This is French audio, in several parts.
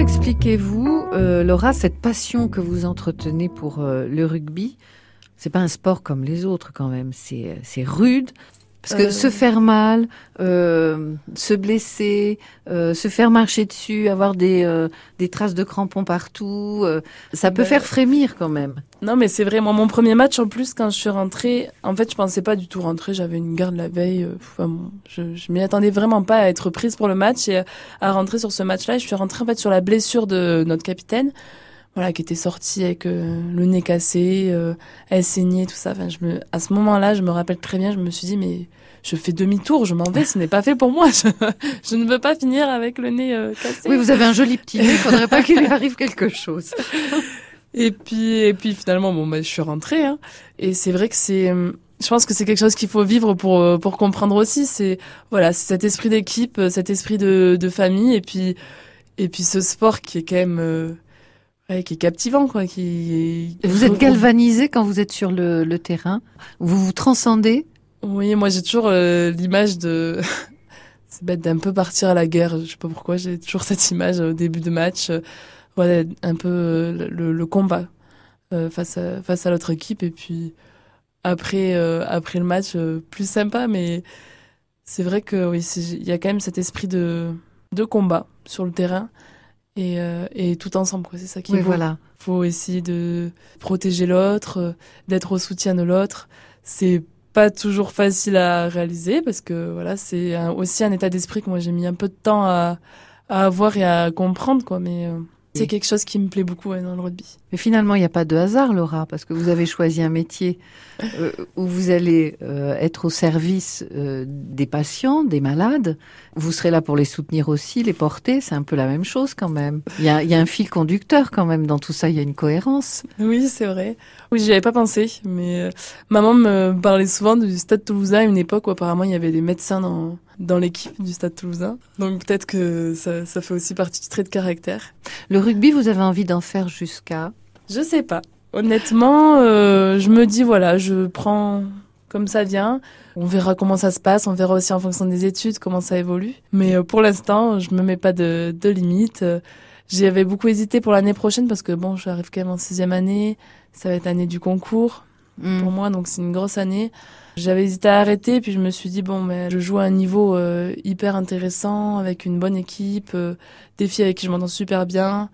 expliquez-vous, euh, Laura, cette passion que vous entretenez pour euh, le rugby? C'est pas un sport comme les autres quand même, c'est c'est rude. Parce que Euh. se faire mal, euh, se blesser, euh, se faire marcher dessus, avoir des, euh, des traces de crampons partout, euh, ça peut Ben, faire frémir quand même. Non, mais c'est vrai. Moi, mon premier match, en plus, quand je suis rentrée, en fait, je pensais pas du tout rentrer. J'avais une garde la veille. Enfin, bon, je, je m'y attendais vraiment pas à être prise pour le match et à rentrer sur ce match-là. Je suis rentrée, en fait, sur la blessure de notre capitaine. Voilà, qui était sortie avec euh, le nez cassé, euh, elle saignait, tout ça. Enfin, je me, à ce moment-là, je me rappelle très bien, je me suis dit, mais je fais demi-tour, je m'en vais, ce n'est pas fait pour moi. Je, je ne veux pas finir avec le nez euh, cassé. Oui, vous avez un joli petit nez, il faudrait pas qu'il lui arrive quelque chose. Et puis, et puis finalement, bon, bah, je suis rentrée. Hein, et c'est vrai que c'est, je pense que c'est quelque chose qu'il faut vivre pour pour comprendre aussi. C'est voilà, c'est cet esprit d'équipe, cet esprit de, de famille, et puis et puis ce sport qui est quand même ouais, qui est captivant, quoi. Qui Vous êtes galvanisé quand vous êtes sur le, le terrain, vous vous transcendez. Oui, moi j'ai toujours euh, l'image de c'est bête d'un peu partir à la guerre. Je sais pas pourquoi, j'ai toujours cette image au début de match. euh, voilà, un peu euh, le, le combat euh, face à face à l'autre équipe et puis après après le match plus sympa, mais c'est vrai que oui, il y a quand même cet esprit de de combat sur le terrain et euh, et tout ensemble quoi. C'est ça qui Oui, est beau voilà. faut essayer de protéger l'autre, euh, d'être au soutien de l'autre. C'est pas toujours facile à réaliser parce que voilà, c'est aussi un état d'esprit que moi j'ai mis un peu de temps à, à avoir et à comprendre quoi, mais euh, c'est quelque chose qui me plaît beaucoup ouais, dans le rugby. Mais finalement, il n'y a pas de hasard, Laura, parce que vous avez choisi un métier euh, où vous allez euh, être au service euh, des patients, des malades. Vous serez là pour les soutenir aussi, les porter. C'est un peu la même chose quand même. Il y a, il y a un fil conducteur quand même dans tout ça. Il y a une cohérence. Oui, c'est vrai. Oui, j'y avais pas pensé, mais maman me parlait souvent du Stade Toulousain à une époque où apparemment il y avait des médecins dans dans l'équipe du Stade Toulousain. Donc peut-être que ça, ça fait aussi partie du trait de caractère. Le rugby, vous avez envie d'en faire jusqu'à Je sais pas. Honnêtement, euh, je me dis voilà, je prends comme ça vient. On verra comment ça se passe. On verra aussi en fonction des études comment ça évolue. Mais euh, pour l'instant, je me mets pas de, de limite. Euh, J'avais beaucoup hésité pour l'année prochaine parce que bon, j'arrive quand même en sixième année. Ça va être l'année du concours Pour moi, donc c'est une grosse année. J'avais hésité à arrêter, puis je me suis dit bon, mais je joue à un niveau euh, hyper intéressant avec une bonne équipe, euh, des filles avec qui je m'entends super bien.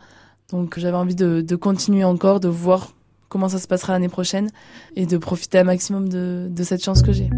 Donc j'avais envie de, de continuer encore, de voir comment ça se passera l'année prochaine et de profiter un maximum de, de cette chance que j'ai.